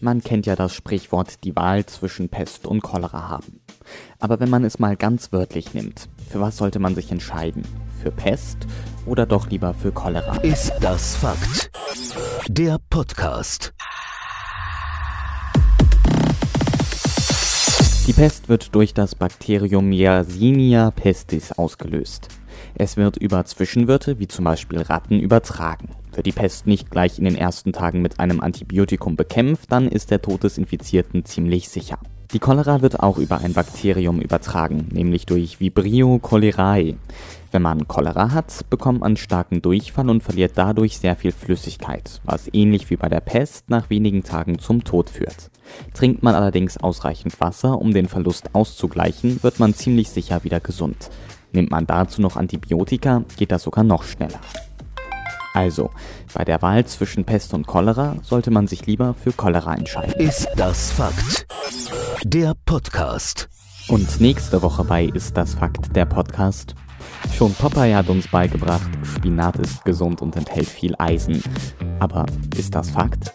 Man kennt ja das Sprichwort die Wahl zwischen Pest und Cholera haben. Aber wenn man es mal ganz wörtlich nimmt, für was sollte man sich entscheiden? Für Pest oder doch lieber für Cholera? Ist das Fakt? Der Podcast. Die Pest wird durch das Bakterium Yersinia pestis ausgelöst. Es wird über Zwischenwirte wie zum Beispiel Ratten übertragen. Wird die Pest nicht gleich in den ersten Tagen mit einem Antibiotikum bekämpft, dann ist der Tod des Infizierten ziemlich sicher. Die Cholera wird auch über ein Bakterium übertragen, nämlich durch Vibrio cholerae. Wenn man Cholera hat, bekommt man starken Durchfall und verliert dadurch sehr viel Flüssigkeit, was ähnlich wie bei der Pest nach wenigen Tagen zum Tod führt. Trinkt man allerdings ausreichend Wasser, um den Verlust auszugleichen, wird man ziemlich sicher wieder gesund. Nimmt man dazu noch Antibiotika, geht das sogar noch schneller. Also, bei der Wahl zwischen Pest und Cholera sollte man sich lieber für Cholera entscheiden. Ist das Fakt? Der Podcast. Und nächste Woche bei Ist das Fakt, der Podcast. Schon Popeye hat uns beigebracht, Spinat ist gesund und enthält viel Eisen. Aber ist das Fakt?